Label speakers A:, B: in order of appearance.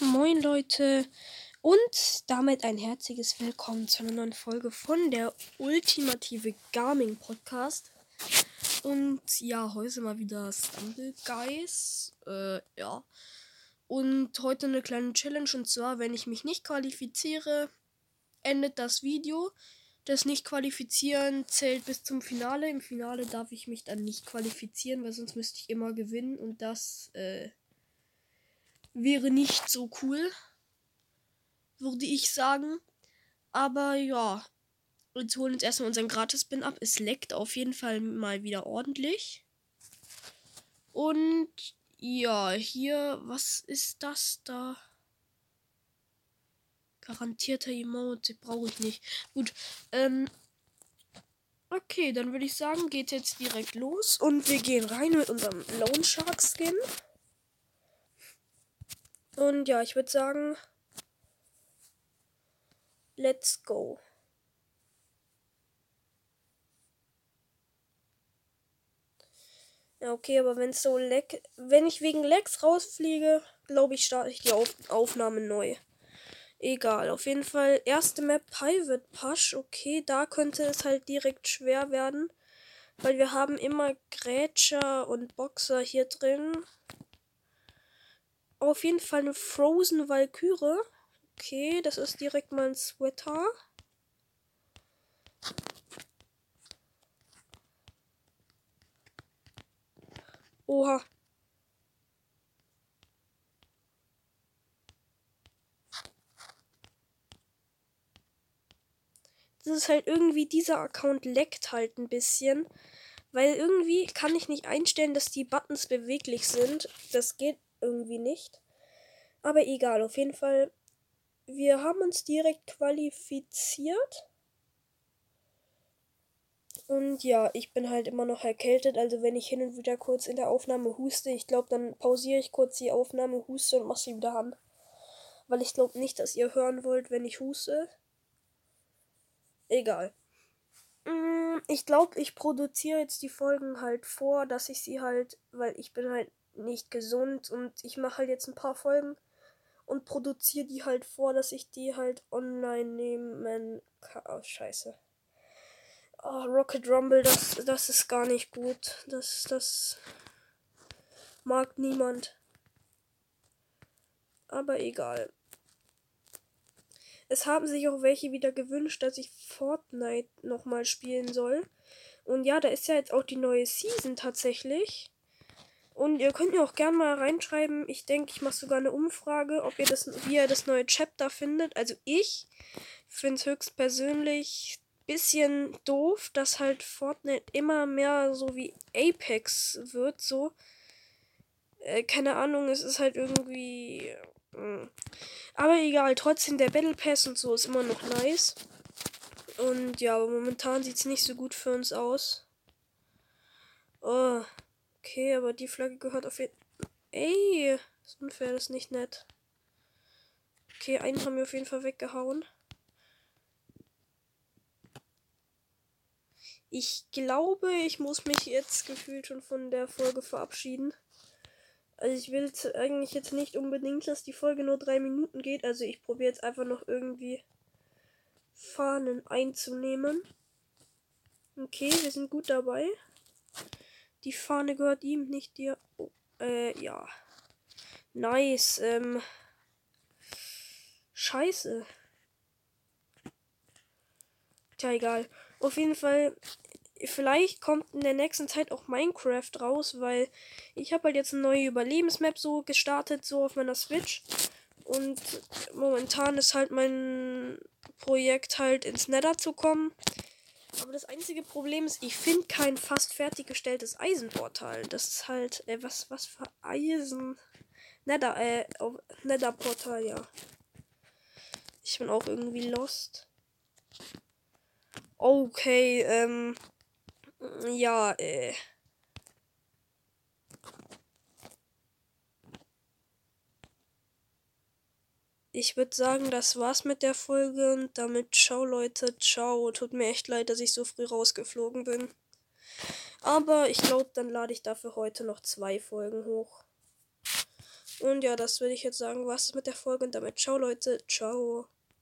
A: Moin Leute und damit ein herzliches Willkommen zu einer neuen Folge von der Ultimative Gaming Podcast. Und ja, heute mal wieder Stumble Guys. Äh, ja. Und heute eine kleine Challenge und zwar, wenn ich mich nicht qualifiziere, endet das Video. Das Nicht-Qualifizieren zählt bis zum Finale. Im Finale darf ich mich dann nicht qualifizieren, weil sonst müsste ich immer gewinnen und das äh, wäre nicht so cool, würde ich sagen. Aber ja, jetzt holen wir uns erstmal unseren Gratis-Bin ab. Es leckt auf jeden Fall mal wieder ordentlich. Und ja, hier, was ist das da? Garantierter Emote brauche ich nicht. Gut, ähm. Okay, dann würde ich sagen, geht jetzt direkt los und wir gehen rein mit unserem Lone Shark Skin. Und ja, ich würde sagen, let's go. Ja, okay, aber wenn es so leck, wenn ich wegen Lecks rausfliege, glaube ich, starte ich die Auf Aufnahme neu. Egal, auf jeden Fall erste Map Private Push. Okay, da könnte es halt direkt schwer werden, weil wir haben immer Grätscher und Boxer hier drin auf jeden Fall eine Frozen Valkyrie. Okay, das ist direkt mal ein Sweater. Oha. Das ist halt irgendwie, dieser Account leckt halt ein bisschen. Weil irgendwie kann ich nicht einstellen, dass die Buttons beweglich sind. Das geht irgendwie nicht. Aber egal, auf jeden Fall. Wir haben uns direkt qualifiziert. Und ja, ich bin halt immer noch erkältet. Also wenn ich hin und wieder kurz in der Aufnahme huste, ich glaube, dann pausiere ich kurz die Aufnahme, huste und mache sie wieder an. Weil ich glaube nicht, dass ihr hören wollt, wenn ich huste. Egal. Mm, ich glaube, ich produziere jetzt die Folgen halt vor, dass ich sie halt, weil ich bin halt nicht gesund und ich mache halt jetzt ein paar Folgen und produziere die halt vor, dass ich die halt online nehmen kann. Oh, scheiße. Oh, Rocket Rumble, das, das ist gar nicht gut. Das, das mag niemand. Aber egal. Es haben sich auch welche wieder gewünscht, dass ich Fortnite nochmal spielen soll. Und ja, da ist ja jetzt auch die neue Season tatsächlich. Und ihr könnt mir auch gerne mal reinschreiben. Ich denke, ich mache sogar eine Umfrage, ob ihr das, wie ihr das neue Chapter findet. Also ich finde es höchstpersönlich bisschen doof, dass halt Fortnite immer mehr so wie Apex wird. So. Äh, keine Ahnung, es ist halt irgendwie. Mh. Aber egal, trotzdem der Battle Pass und so ist immer noch nice. Und ja, aber momentan sieht es nicht so gut für uns aus. Oh. Okay, aber die Flagge gehört auf jeden Ey, das ist unfair, das ist nicht nett. Okay, einen haben wir auf jeden Fall weggehauen. Ich glaube, ich muss mich jetzt gefühlt schon von der Folge verabschieden. Also ich will eigentlich jetzt nicht unbedingt, dass die Folge nur drei Minuten geht. Also ich probiere jetzt einfach noch irgendwie Fahnen einzunehmen. Okay, wir sind gut dabei. Die Fahne gehört ihm, nicht dir. Oh, äh, ja. Nice. Ähm. Scheiße. Tja, egal. Auf jeden Fall, vielleicht kommt in der nächsten Zeit auch Minecraft raus, weil ich habe halt jetzt eine neue Überlebensmap so gestartet, so auf meiner Switch. Und momentan ist halt mein Projekt halt ins Nether zu kommen. Aber das einzige Problem ist, ich finde kein fast fertiggestelltes Eisenportal. Das ist halt, äh, was, was für Eisen. Nether, äh, Nether-Portal, ja. Ich bin auch irgendwie lost. Okay, ähm. Ja, äh. Ich würde sagen, das war's mit der Folge und damit ciao Leute, ciao. Tut mir echt leid, dass ich so früh rausgeflogen bin. Aber ich glaube, dann lade ich dafür heute noch zwei Folgen hoch. Und ja, das würde ich jetzt sagen, was mit der Folge und damit ciao Leute, ciao.